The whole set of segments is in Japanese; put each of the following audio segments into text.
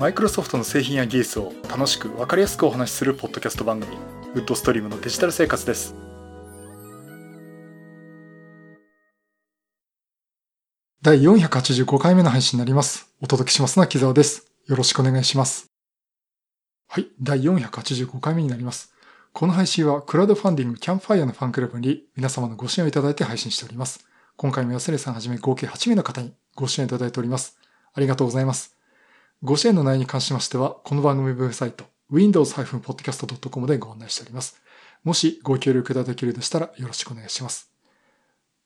マイクロソフトの製品や技術を楽しく分かりやすくお話しするポッドキャスト番組ウッドストリームのデジタル生活です。第485回目の配信になります。お届けしますのは木澤です。よろしくお願いします。はい第485回目になります。この配信はクラウドファンディングキャンプファイアのファンクラブに皆様のご支援をいただいて配信しております。今回も安根さんはじめ合計8名の方にご支援いただいております。ありがとうございます。ご支援の内容に関しましては、この番組ウェブサイト、windows-podcast.com でご案内しております。もしご協力いただけるでしたらよろしくお願いします。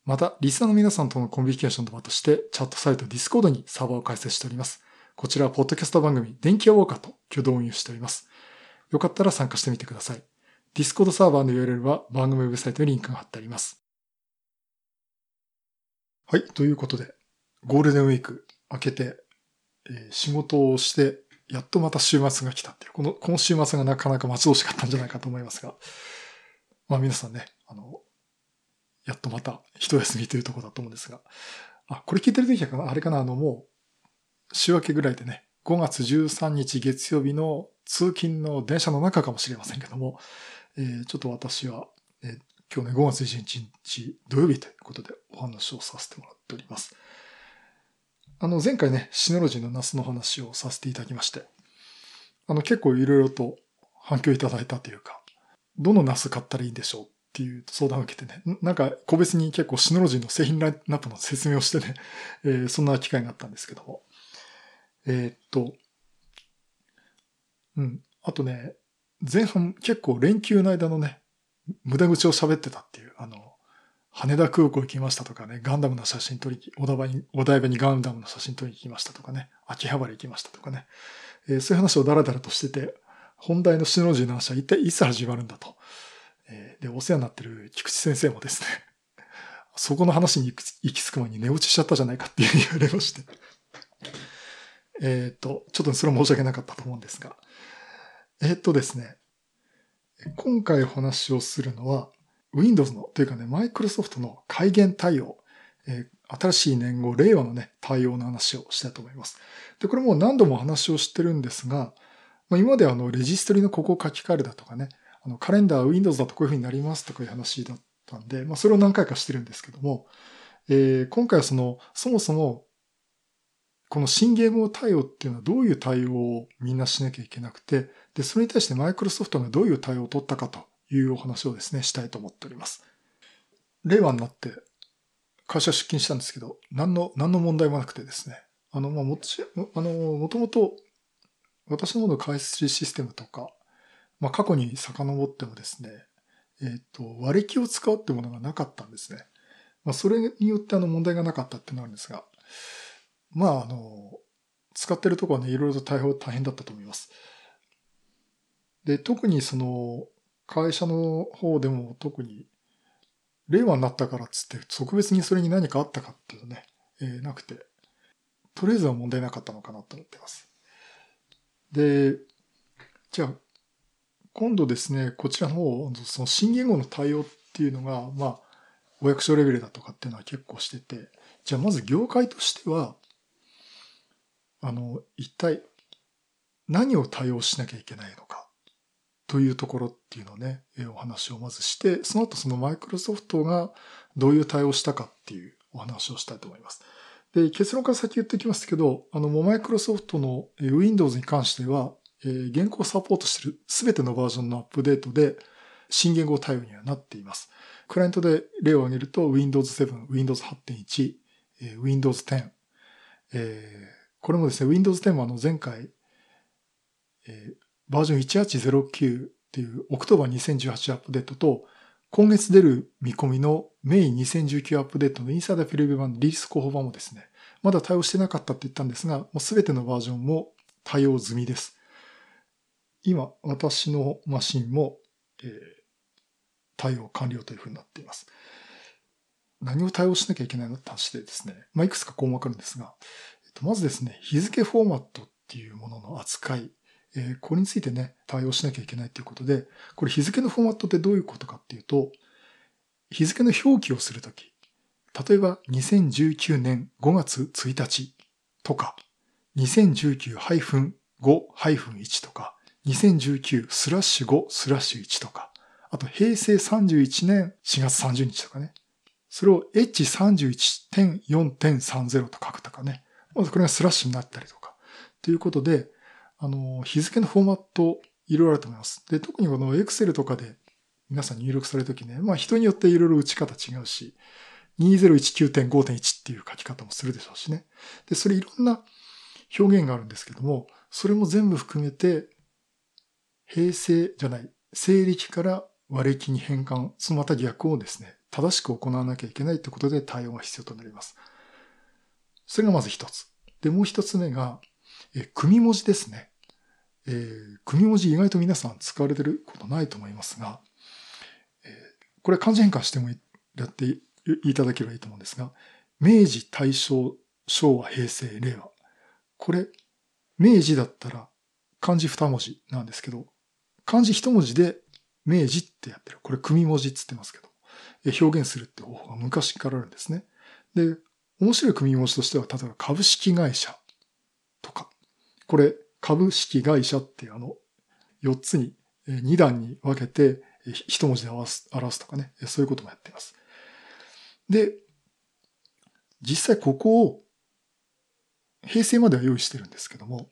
また、リスナーの皆さんとのコミュニケーションの場として、チャットサイト Discord にサーバーを開設しております。こちらは、ポッドキャスト番組、電気ウォーカーと共同運用しております。よかったら参加してみてください。Discord サーバーの URL は番組ウェブサイトにリンクが貼ってあります。はい、ということで、ゴールデンウィーク明けてえ仕事をして、やっとまた週末が来たっていう、この、この週末がなかなか待ち遠しかったんじゃないかと思いますが、まあ皆さんね、あの、やっとまた一休みというところだと思うんですが、あ、これ聞いてる時はかなあれかな、あのもう、週明けぐらいでね、5月13日月曜日の通勤の電車の中かもしれませんけども、えー、ちょっと私は、えー、今日ね、5月11日土曜日ということでお話をさせてもらっております。あの、前回ね、シノロジーのナスの話をさせていただきまして、あの、結構いろいろと反響いただいたというか、どのナス買ったらいいんでしょうっていう相談を受けてね、なんか個別に結構シノロジーの製品ラインナップの説明をしてね、えー、そんな機会があったんですけども。えー、っと、うん。あとね、前半結構連休の間のね、無駄口を喋ってたっていう、あの、羽田空港行きましたとかね、ガンダムの写真撮り、お台場に、お台場にガンダムの写真撮りに行きましたとかね、秋葉原行きましたとかね、えー、そういう話をダラダラとしてて、本題のシノロジーの話は一体いつ始まるんだと。えー、で、お世話になってる菊池先生もですね、そこの話に行き着く前に寝落ちしちゃったじゃないかっていう言われまして。えっと、ちょっとそれは申し訳なかったと思うんですが。えー、っとですね、今回お話をするのは、Windows の、というかね、Microsoft の改元対応、えー、新しい年号、令和のね、対応の話をしたいと思います。で、これもう何度も話をしてるんですが、まあ、今まであの、レジストリのここを書き換えるだとかね、あの、カレンダー Windows だとこういう風になりますとかいう話だったんで、まあ、それを何回かしてるんですけども、えー、今回はその、そもそも、この新ゲーム対応っていうのはどういう対応をみんなしなきゃいけなくて、で、それに対してマイクロソフトがどういう対応を取ったかというお話をですね、したいと思っております。令和になって会社出勤したんですけど、何の、何の問題もなくてですね、あの、まあ、もち、あの、もともと私の方の開発システムとか、まあ、過去に遡ってもですね、えっ、ー、と、割り気を使うってものがなかったんですね。まあ、それによってあの問題がなかったってなるんですが、まあ、あの、使ってるとこはね、いろいろと大変だったと思います。で、特にその、会社の方でも特に、令和になったからっつって、特別にそれに何かあったかっていうとね、えー、なくて、とりあえずは問題なかったのかなと思ってます。で、じゃあ、今度ですね、こちらの方、その新言語の対応っていうのが、まあ、お役所レベルだとかっていうのは結構してて、じゃあまず業界としては、あの、一体何を対応しなきゃいけないのか。というところっていうのをね、お話をまずして、その後そのマイクロソフトがどういう対応したかっていうお話をしたいと思います。で、結論から先言っておきますけど、あの、もうマイクロソフトの Windows に関しては、え、現行サポートしているすべてのバージョンのアップデートで新言語対応にはなっています。クライアントで例を挙げると Windows 7、Windows 8.1、えー、Windows 10、え、これもですね、Windows 10はあの前回、え、バージョン1809っていうオクトバー2018アップデートと、今月出る見込みのメイン2019アップデートのインサイダーフィルビ版リリース候補版もですね、まだ対応してなかったって言ったんですが、もうすべてのバージョンも対応済みです。今、私のマシンも、えー、対応完了というふうになっています。何を対応しなきゃいけないのって話でですね、まあ、いくつか項目あるんですが、えっと、まずですね、日付フォーマットっていうものの扱い。えこれについてね、対応しなきゃいけないということで、これ日付のフォーマットってどういうことかっていうと、日付の表記をするとき、例えば2019年5月1日とか、2019-5 5-1とか、2019スラッシュ5スラッシュ1とか、あと平成31年4月30日とかね。それを H31.4.30 と書くとかね。まずこれがスラッシュになったりとか。ということで、あの、日付のフォーマットいろいろあると思います。で、特にこの Excel とかで皆さん入力されるときね、まあ人によっていろいろ打ち方違うし、2019.5.1っていう書き方もするでしょうしね。で、それいろんな表現があるんですけども、それも全部含めて、平成じゃない、西暦から和暦に変換、そのまた逆をですね、正しく行わなきゃいけないということで対応が必要となります。それがまず一つ。で、もう一つ目が、え組文字ですね。えー、組文字意外と皆さん使われてることないと思いますが、えー、これ漢字変換してもやっていただければいいと思うんですが、明治、大正、昭和、平成、令和。これ、明治だったら漢字二文字なんですけど、漢字一文字で明治ってやってる。これ組文字って言ってますけど、え表現するって方法が昔からあるんですね。で、面白い組文字としては、例えば株式会社とか、これ株式会社ってあの、4つに、2段に分けて、一文字で表す表すとかね、そういうこともやっています。で、実際ここを平成までは用意してるんですけども、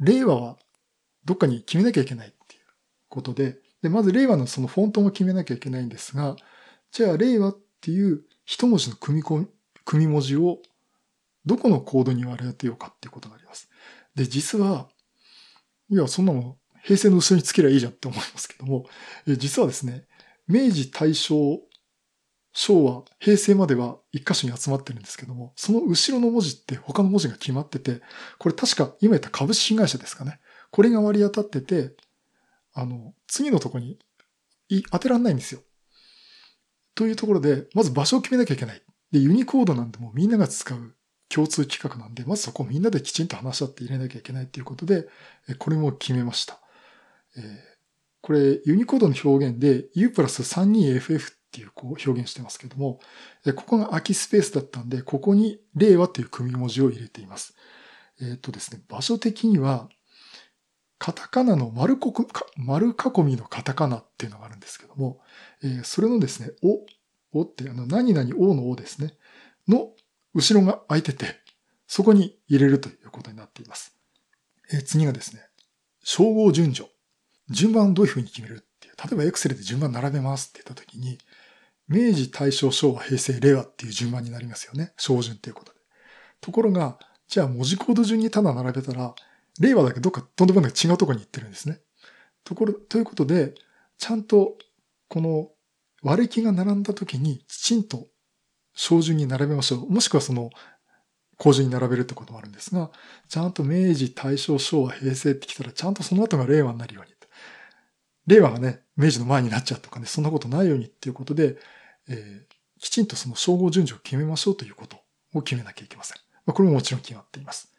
令和はどっかに決めなきゃいけないっていうことで、で、まず令和のそのフォントも決めなきゃいけないんですが、じゃあ令和っていう一文字の組み組み文字をどこのコードに割り当てようかっていうことがあります。で、実は、いや、そんなの平成の後ろにつけりゃいいじゃんって思いますけども、実はですね、明治、大正、昭和、平成までは一箇所に集まってるんですけども、その後ろの文字って他の文字が決まってて、これ確か今言った株式会社ですかね。これが割り当たってて、あの、次のとこに当てらんないんですよ。というところで、まず場所を決めなきゃいけない。で、ユニコードなんてもうみんなが使う共通規格なんで、まずそこをみんなできちんと話し合って入れなきゃいけないっていうことで、これも決めました。えー、これ、ユニコードの表現で U プラス 32FF っていうこう表現してますけども、ここが空きスペースだったんで、ここに令和っていう組文字を入れています。えっ、ー、とですね、場所的には、カタカナの丸こ丸囲みのカタカナっていうのがあるんですけども、えー、それのですね、お、おってあの何々おのおですね、の後ろが空いてて、そこに入れるということになっています。え、次がですね、称号順序。順番をどういうふうに決めるっていう。例えば Excel で順番並べますって言ったときに、明治、大正、昭和、平成、令和っていう順番になりますよね。小順っていうことで。ところが、じゃあ文字コード順にただ並べたら、令和だけどっかとんでもなく違うところに行ってるんですね。ところ、ということで、ちゃんとこの割り木が並んだ時にきちんと小順に並べましょう。もしくはその、工順に並べるってこともあるんですが、ちゃんと明治、大正、昭和、平成ってきたら、ちゃんとその後が令和になるように。令和がね、明治の前になっちゃうとかね、そんなことないようにっていうことで、えー、きちんとその称号順序を決めましょうということを決めなきゃいけません。まあ、これももちろん決まっています。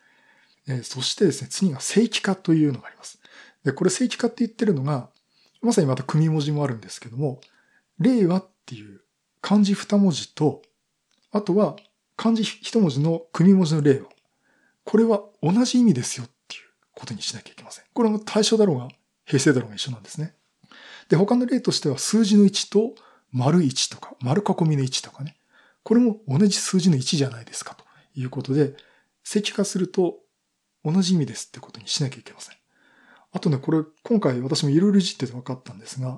えー、そしてですね、次が正規化というのがあります。で、これ正規化って言ってるのが、まさにまた組文字もあるんですけども、令和っていう漢字二文字と、あとは漢字一文字の組文字の令和。これは同じ意味ですよっていうことにしなきゃいけません。これも対象だろうが平成だろうが一緒なんですね。で、他の例としては数字の1と丸1とか丸囲みの1とかね。これも同じ数字の1じゃないですかということで、正規化すると同じ意味ですってことにしなきゃいけません。あとね、これ今回私もいろいろいじってて分かったんですが、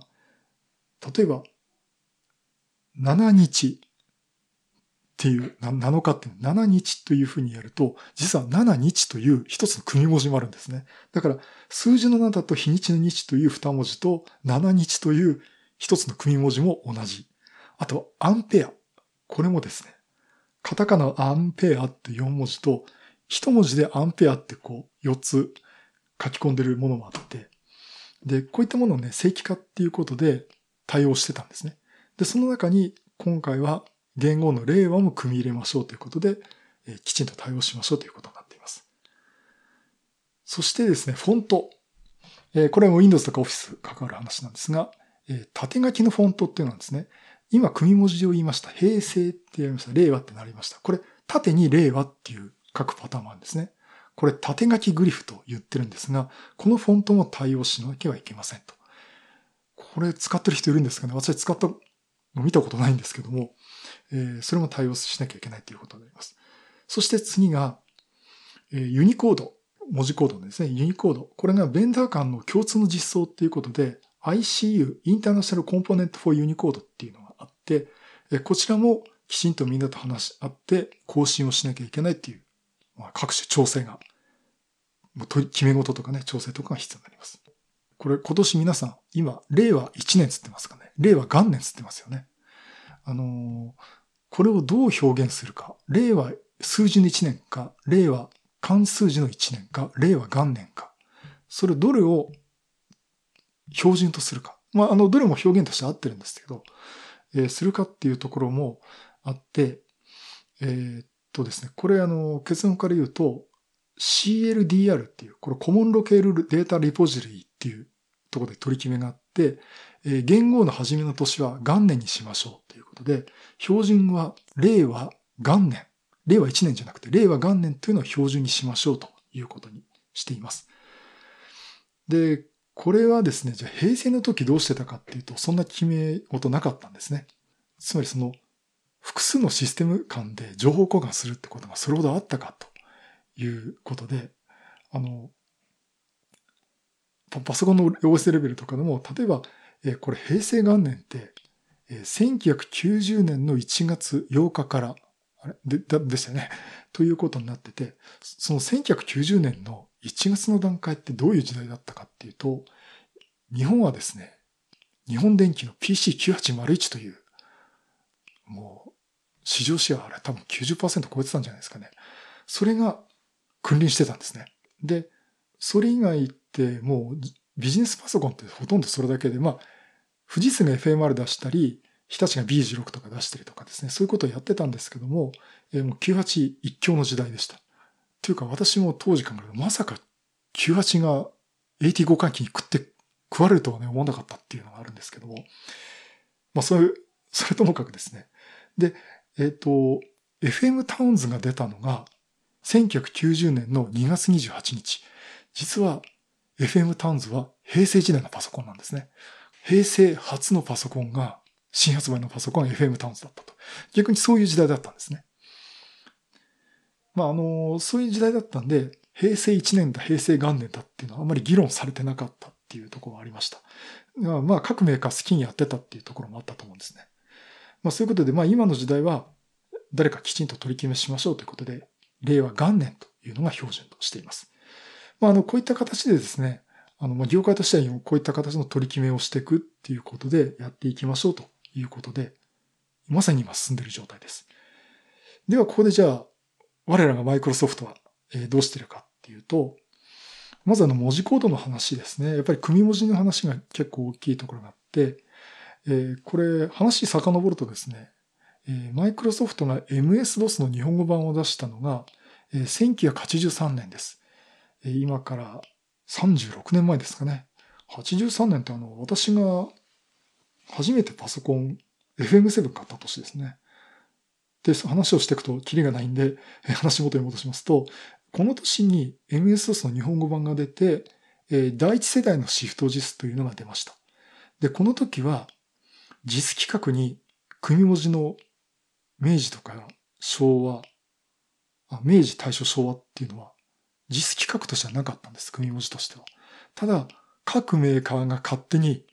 例えば、7日っていう、7日って7日というふうにやると、実は7日という一つの組文字もあるんですね。だから、数字の7と日にちの日という二文字と、7日という一つの組文字も同じ。あと、アンペア。これもですね、カタカナアンペアって4文字と、一文字でアンペアってこう、4つ書き込んでるものもあって、で、こういったものをね、正規化っていうことで対応してたんですね。で、その中に今回は言語の令和も組み入れましょうということで、え、きちんと対応しましょうということになっています。そしてですね、フォント。え、これも Windows とか Office 関わる話なんですが、え、縦書きのフォントっていうのはですね、今組文字を言いました。平成ってやりました。令和ってなりました。これ、縦に令和っていう書くパターンもあるんですね。これ縦書きグリフと言ってるんですが、このフォントも対応しなきゃいけませんと。これ使ってる人いるんですかね私使ったの見たことないんですけども、え、それも対応しなきゃいけないということになります。そして次が、え、ユニコード、文字コードですね。ユニコード。これがベンダー間の共通の実装っていうことで、ICU、インターナショナルコンポーネントフォーユニコードっていうのがあってえ、こちらもきちんとみんなと話し合って更新をしなきゃいけないっていう、まあ、各種調整が、もう決め事とかね、調整とかが必要になります。これ今年皆さん、今、令和1年つってますかね。令和元年つってますよね。あのー、これをどう表現するか。令和数字の1年か、令和漢数字の1年か、令和元年か。それどれを標準とするか。まあ、あの、どれも表現として合ってるんですけど、えー、するかっていうところもあって、えー、っとですね、これあの、結論から言うと、CLDR っていう、これコモンロケールデータリポジトリっていうところで取り決めがあって、えー、元号の初めの年は元年にしましょうということで、標準は令和元年。令和1年じゃなくて、令和元年というのを標準にしましょうということにしています。で、これはですね、じゃあ平成の時どうしてたかっていうと、そんな決め事なかったんですね。つまりその、複数のシステム間で情報交換するってことがそれほどあったかということで、あの、パソコンの OS レベルとかでも、例えば、えこれ平成元年って、え1990年の1月8日から、あれ？で、だでしたね。ということになってて、その1990年の1月の段階ってどういう時代だったかっていうと、日本はですね、日本電機の PC9801 という、もう、市場シェアあれ多分90%超えてたんじゃないですかね。それが君臨してたんですね。で、それ以外ってもうビジネスパソコンってほとんどそれだけで、まあ、富士通が FMR 出したり、日立が B16 とか出したりとかですね、そういうことをやってたんですけども、えー、もう98一強の時代でした。というか私も当時考えると、まさか98が85回帰に食って、食われるとはね、思わなかったっていうのがあるんですけども。まあそういう、それともかくですね。で、えっ、ー、と、FM タウンズが出たのが、1990年の2月28日。実は、FM タウンズは平成時代のパソコンなんですね。平成初のパソコンが、新発売のパソコンが FM タウンズだったと。逆にそういう時代だったんですね。まあ、あの、そういう時代だったんで、平成1年だ、平成元年だっていうのはあまり議論されてなかったっていうところがありました。まあ、各メーカー好きにやってたっていうところもあったと思うんですね。まあ、そういうことで、まあ、今の時代は、誰かきちんと取り決めしましょうということで、令和元年というのが標準としています。まあ、あの、こういった形でですね、あの、まあ、業界としてはこういった形の取り決めをしていくっていうことでやっていきましょうということで、まさに今進んでいる状態です。では、ここでじゃあ、我らがマイクロソフトはどうしてるかっていうと、まずあの文字コードの話ですね。やっぱり組文字の話が結構大きいところがあって、えー、これ話遡るとですね、マイクロソフトが MS-DOS の日本語版を出したのが、え、1983年です。今から36年前ですかね。83年ってあの、私が初めてパソコン FM7 買った年ですね。で、話をしていくとキリがないんで、話元に戻しますと、この年に MS-DOS の日本語版が出て、第一世代のシフト JIS というのが出ました。で、この時は JIS 規格に組文字の明治とか昭和、あ明治、大正、昭和っていうのは JIS 規格としてはなかったんです、組文字としては。ただ、各メーカーが勝手に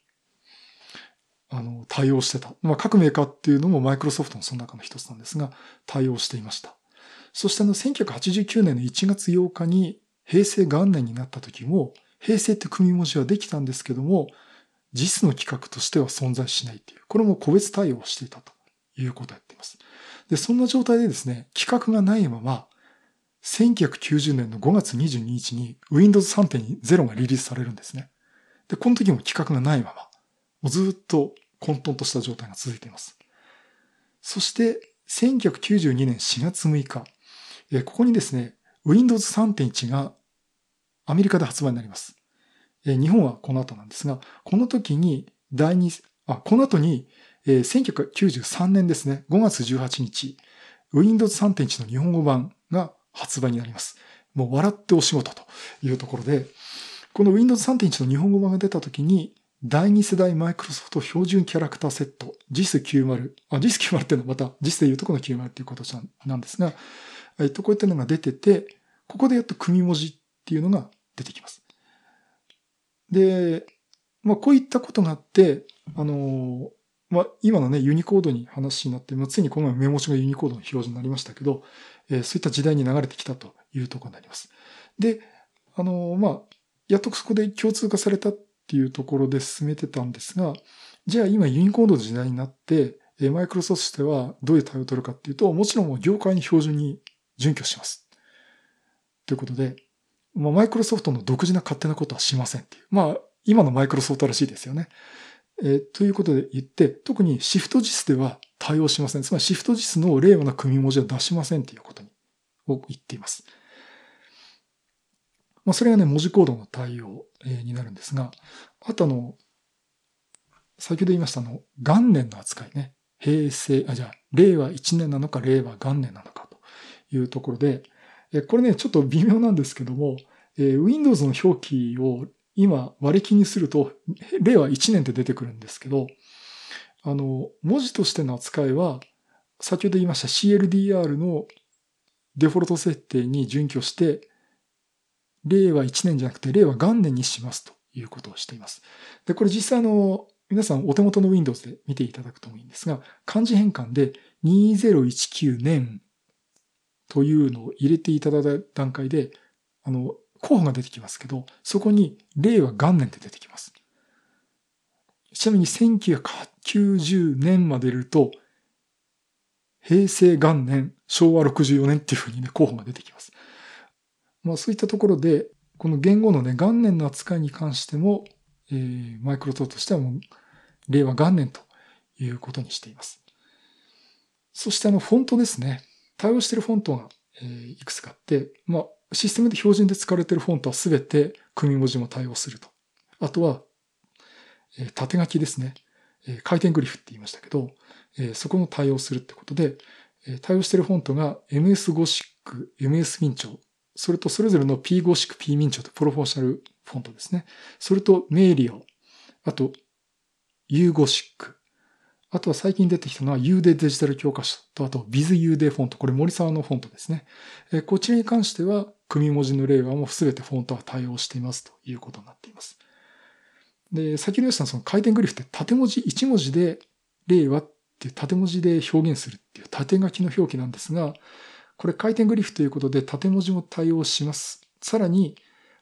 あの、対応してた。まあ、各メーカーっていうのもマイクロソフトのその中の一つなんですが、対応していました。そしてあの、1989年の1月8日に平成元年になった時も、平成って組文字はできたんですけども、実の規格としては存在しないっていう、これも個別対応していたということをやっています。で、そんな状態でですね、規格がないまま、1990年の5月22日に Windows 3.0がリリースされるんですね。で、この時も規格がないまま、もうずっと混沌とした状態が続いています。そして、1992年4月6日、えここにですね、Windows 3.1がアメリカで発売になります。え日本はこの後なんですが、この時に第二、あ、この後に、え1993年ですね、5月18日、Windows 3.1の日本語版が発売になります。もう笑ってお仕事というところで、この Windows 3.1の日本語版が出た時に、第2世代マイクロソフト標準キャラクターセット、JIS90、あ、JIS90 っていうのはまた JIS でいうとこの90っていうことなんですが、えっと、こういったのが出てて、ここでやっと組文字っていうのが出てきます。で、まあ、こういったことがあって、あの、まあ、今のね、ユニコードに話になって、まあ、ついにこの前メモ帳がユニコードの表示になりましたけど、え、そういった時代に流れてきたというところになります。で、あの、まあ、やっとそこで共通化されたっていうところで進めてたんですが、じゃあ今ユニコードの時代になって、マイクロソフトとしてはどういう対応を取るかっていうと、もちろん業界に標準に準拠します。ということで、まあ、マイクロソフトの独自な勝手なことはしませんっていう。まあ、今のマイクロソフトらしいですよね。え、ということで言って、特にシフト JIS では対応しません。つまりシフト JIS の令和な組文字は出しませんっていうことに、を言っています。まあ、それがね、文字コードの対応、になるんですが、あとあの、先ほど言いましたあの、元年の扱いね。平成、あ、じゃあ、令和1年なのか、令和元年なのかというところで、これね、ちょっと微妙なんですけども、Windows の表記を今割り切りにすると、令和1年って出てくるんですけど、あの、文字としての扱いは、先ほど言いました CLDR のデフォルト設定に準拠して、令和1年じゃなくて令和元年にしますということをしています。で、これ実際の皆さんお手元の Windows で見ていただくともいいんですが、漢字変換で2019年というのを入れていただいた段階で、あの、候補が出てきますけど、そこに令和元年って出てきます。ちなみに1990年まで入れると、平成元年、昭和64年っていうふうにね、候補が出てきます。まあそういったところで、この言語のね、元年の扱いに関しても、えー、マイクロソフトとしてはもう、令和元年ということにしています。そしてあの、フォントですね。対応しているフォントが、えー、いくつかあって、まあ、システムで標準で使われているフォントはすべて組文字も対応すると。あとは、え、縦書きですね。え、回転グリフって言いましたけど、え、そこも対応するってことで、え、対応しているフォントが MS ゴシック、MS ミンチョ、それとそれぞれの P ゴシック、P ミンチョとプロフォーシャルフォントですね。それとメイリオ、あと U ゴシック、あとは最近出てきたのは U でデジタル教科書と、あと BizU でフォント。これ森沢のフォントですね。えこちらに関しては、組文字の例はもうすべてフォントは対応していますということになっています。で、先ほど言ったその回転グリフって縦文字1文字で令和っていう縦文字で表現するっていう縦書きの表記なんですが、これ回転グリフということで縦文字も対応します。さらに、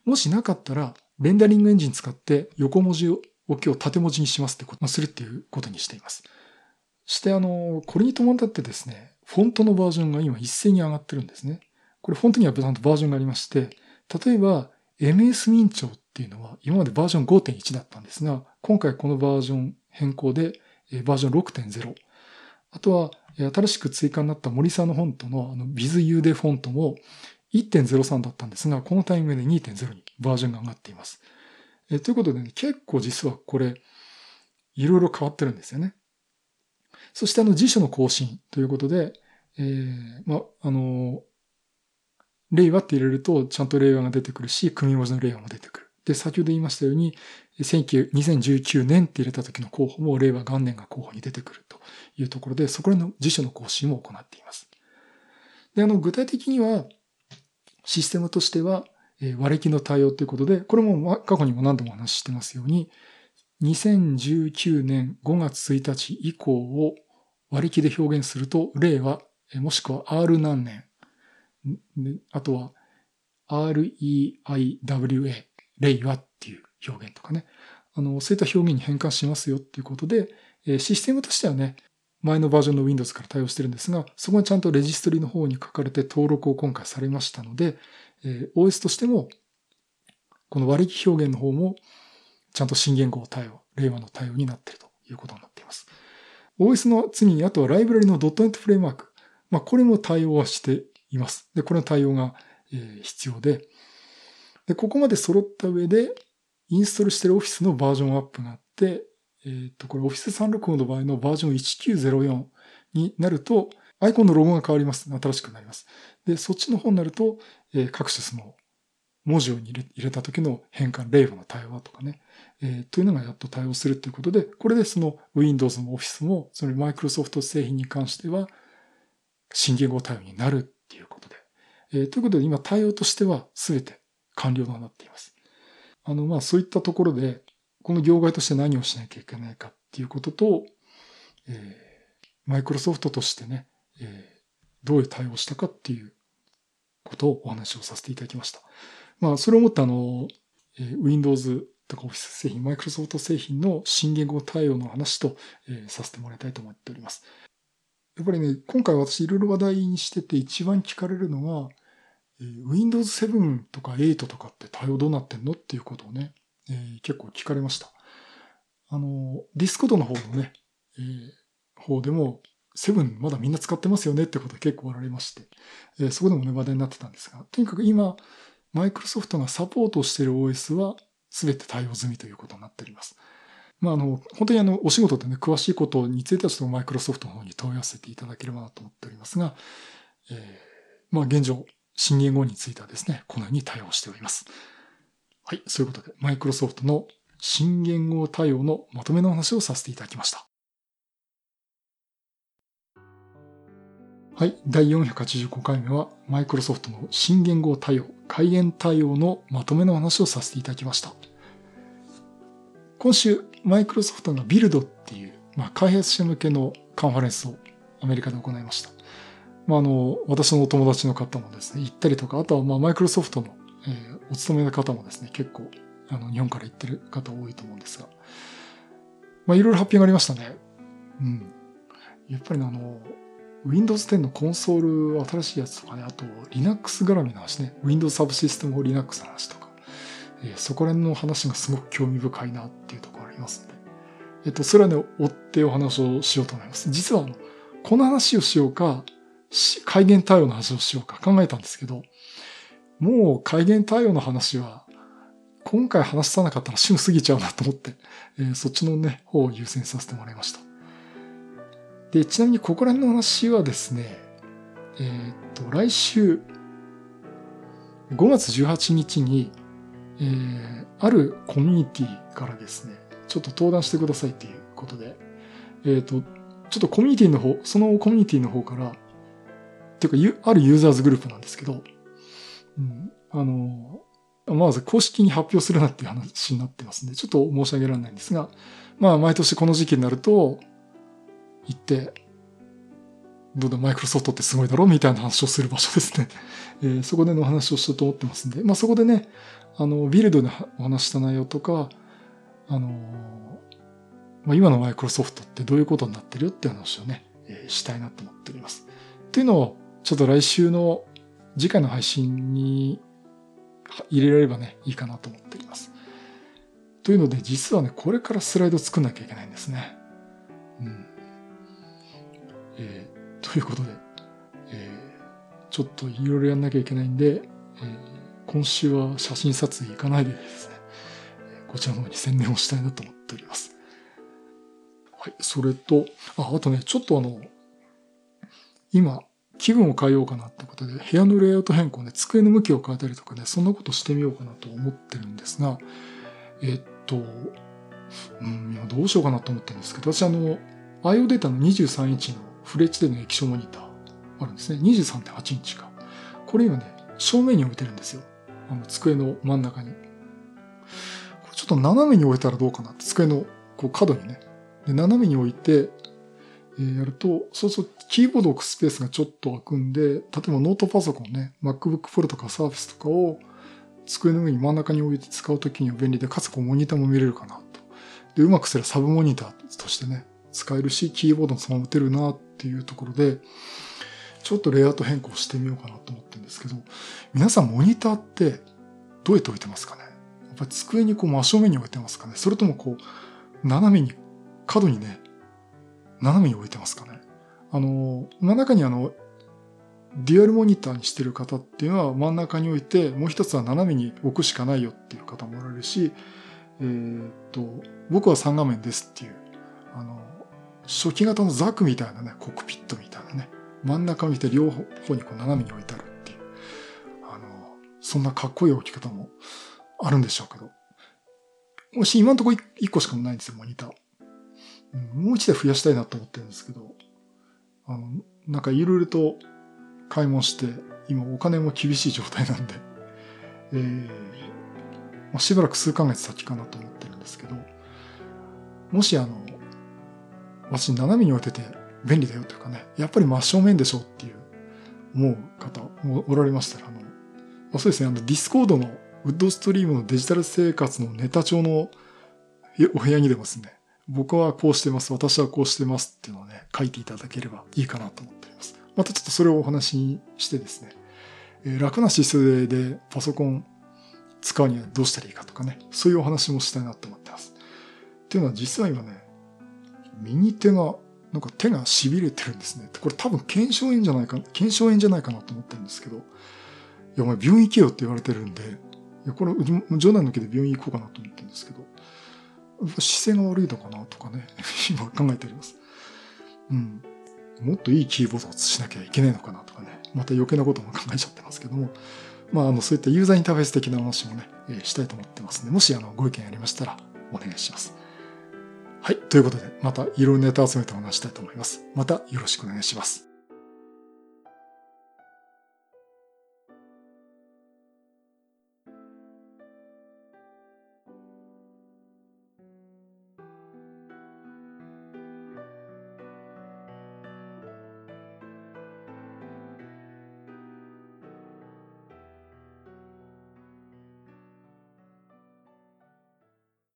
もしなかったら、レンダリングエンジン使って横文字を今日縦文字にしますってこと、するっていうことにしています。してあの、これに伴ってですね、フォントのバージョンが今一斉に上がってるんですね。これフォントにはちゃんとバージョンがありまして、例えば MS 明朝っていうのは今までバージョン5.1だったんですが、今回このバージョン変更でバージョン6.0。あとは新しく追加になった森さんのフォントのあの BizUD フォントも1.03だったんですが、このタイミングで2.0にバージョンが上がっています。えということでね、結構実はこれ、いろいろ変わってるんですよね。そしてあの辞書の更新ということで、えー、ま、あの、令和って入れるとちゃんと令和が出てくるし、組文字の令和も出てくる。で、先ほど言いましたように、2019年って入れた時の候補も令和元年が候補に出てくるというところで、そこらの辞書の更新も行っています。で、あの、具体的には、システムとしては、割り切りの対応ということで、これも過去にも何度もお話ししてますように、2019年5月1日以降を割り切りで表現すると、令和、もしくは R 何年、あとは REIWA、令和っていう表現とかね。あの、そういった表現に変換しますよっていうことで、システムとしてはね、前のバージョンの Windows から対応してるんですが、そこにちゃんとレジストリの方に書かれて登録を今回されましたので、OS としても、この割り切り表現の方もちゃんと新言語対応、令和の対応になっているということになっています。OS の次に、あとはライブラリの .NET フレームワーク。まあ、これも対応はしています。で、これの対応が、え必要で、で、ここまで揃った上で、インストールしてる Office のバージョンアップがあって、えっ、ー、と、これ Office 365の場合のバージョン1904になると、アイコンのロゴが変わります。新しくなります。で、そっちの方になると、えー、各種その、文字を入れ入れた時の変換、令和の対応とかね、えー、というのがやっと対応するということで、これでその Windows も Office も、その Microsoft 製品に関しては、新言語対応になる。えー、ということで今対応としては全て完了となっています。あの、まあそういったところで、この業界として何をしなきゃいけないかっていうことと、えー、Microsoft としてね、えー、どういう対応したかっていうことをお話をさせていただきました。まあ、それをもってあの、えー、Windows とか Office 製品、Microsoft 製品の新元号対応の話と、えー、させてもらいたいと思っております。やっぱりね、今回私いろいろ話題にしてて一番聞かれるのが、えー、Windows 7とか8とかって対応どうなってんのっていうことをね、えー、結構聞かれました。あの、ディスコードの方のね、えー、方でも、7まだみんな使ってますよねってこと結構おられまして、えー、そこでもね話題になってたんですが、とにかく今、マイクロソフトがサポートしている OS は全て対応済みということになっております。まあ、あの、本当にあの、お仕事でね、詳しいことについてはちょっとマイクロソフトの方に問い合わせていただければなと思っておりますが、えー、まあ、現状、新言語についてはですね、このように対応しております。はい、そういうことで、マイクロソフトの新言語対応のまとめの話をさせていただきました。はい、第485回目は、マイクロソフトの新言語対応、開源対応のまとめの話をさせていただきました。今週、マイクロソフトがビルドっていう、まあ、開発者向けのカンファレンスをアメリカで行いました。まあ、あの、私のお友達の方もですね、行ったりとか、あとはまあ、マイクロソフトの、えー、お勤めの方もですね、結構、あの、日本から行ってる方多いと思うんですが、まあ、いろいろ発表がありましたね。うん。やっぱりあの、Windows 10のコンソール新しいやつとかね、あと Linux 絡みの話ね、Windows サブシステムを Linux の話とか、えー、そこら辺の話がすごく興味深いなっていうところありますんで、えっと、それはね、追ってお話をしようと思います。実はあの、この話をしようか、改元対応の話をしようか考えたんですけど、もう改元対応の話は、今回話さなかったら旬過ぎちゃうなと思って、えー、そっちのね、方を優先させてもらいました。で、ちなみにここら辺の話はですね、えー、っと、来週、5月18日に、えー、あるコミュニティからですね、ちょっと登壇してくださいっていうことで、え、っと、ちょっとコミュニティの方、そのコミュニティの方から、っていうか、あるユーザーズグループなんですけど、うん、あの、まず公式に発表するなっていう話になってますんで、ちょっと申し上げられないんですが、まあ、毎年この時期になると、行って、どうだ、マイクロソフトってすごいだろみたいな話をする場所ですね。えー、そこでの話をしようと思ってますんで、まあそこでね、あの、ビルドでお話した内容とか、あの、まあ、今のマイクロソフトってどういうことになってるよって話をね、えー、したいなと思っております。っていうのを、ちょっと来週の次回の配信に入れられればね、いいかなと思っております。というので、実はね、これからスライド作んなきゃいけないんですね。うん。えー、ということで、えー、ちょっといろいろやんなきゃいけないんで、えー、今週は写真撮影行かないでですね、こちらの方に宣伝をしたいなと思っております。はい、それと、あ、あとね、ちょっとあの、今、気分を変えようかなってことで、部屋のレイアウト変更で、机の向きを変えたりとかね、そんなことしてみようかなと思ってるんですが、えっと、うん、今どうしようかなと思ってるんですけど、私あの、IO データの23インチのフレッチでの液晶モニターあるんですね。23.8インチか。これ今ね、正面に置いてるんですよ。あの、机の真ん中に。これちょっと斜めに置いたらどうかなって、机のこう角にね。で斜めに置いて、え、やると、そうするとキーボードを置くスペースがちょっと空くんで、例えばノートパソコンね、MacBook Pro とか Surface とかを机の上に真ん中に置いて使うときには便利で、かつこうモニターも見れるかなと。で、うまくすればサブモニターとしてね、使えるし、キーボードもそのまま打てるなっていうところで、ちょっとレイアウト変更してみようかなと思ってるんですけど、皆さんモニターってどうやって置いてますかね？やっぱり机にこう真正面に置いてますかね？それともこう、斜めに、角にね、斜めに置いてますかねあの、真ん中にあの、デュアルモニターにしてる方っていうのは真ん中に置いて、もう一つは斜めに置くしかないよっていう方もおられるし、えー、っと、僕は3画面ですっていう、あの、初期型のザクみたいなね、コックピットみたいなね、真ん中を見て両方にこう斜めに置いてあるっていう、あのそんなかっこいい置き方もあるんでしょうけど。もし今のところ1個しかないんですよ、モニター。もう1台増やしたいなと思ってるんですけど、あの、なんかいろいろと買い物して、今お金も厳しい状態なんで、えー、まあ、しばらく数ヶ月先かなと思ってるんですけど、もしあの、私斜めに置いてて便利だよというかね、やっぱり真正面でしょっていう思う方もおられましたら、あの、あそうですね、あの、ディスコードのウッドストリームのデジタル生活のネタ帳のお部屋にでもですね、僕はこうしてます、私はこうしてますっていうのをね、書いていただければいいかなと思っております。またちょっとそれをお話にしてですね、えー、楽な姿勢でパソコン使うにはどうしたらいいかとかね、そういうお話もしたいなと思ってます。っていうのは実は今ね、右手が、なんか手が痺れてるんですね。これ多分腱鞘炎じゃないか、腱鞘炎じゃないかなと思ってるんですけど、いや、お前病院行けよって言われてるんで、いや、これ冗談抜きで病院行こうかなと思ってるんですけど、姿勢が悪いのかなとかね、今考えております。うん。もっといいキーボードをしなきゃいけないのかなとかね、また余計なことも考えちゃってますけども、まあ、あの、そういったユーザーインターフェース的な話もね、えー、したいと思ってますので、もしあの、ご意見ありましたら、お願いします。はい。ということで、またいろいろネタ集めてお話したいと思います。またよろしくお願いします。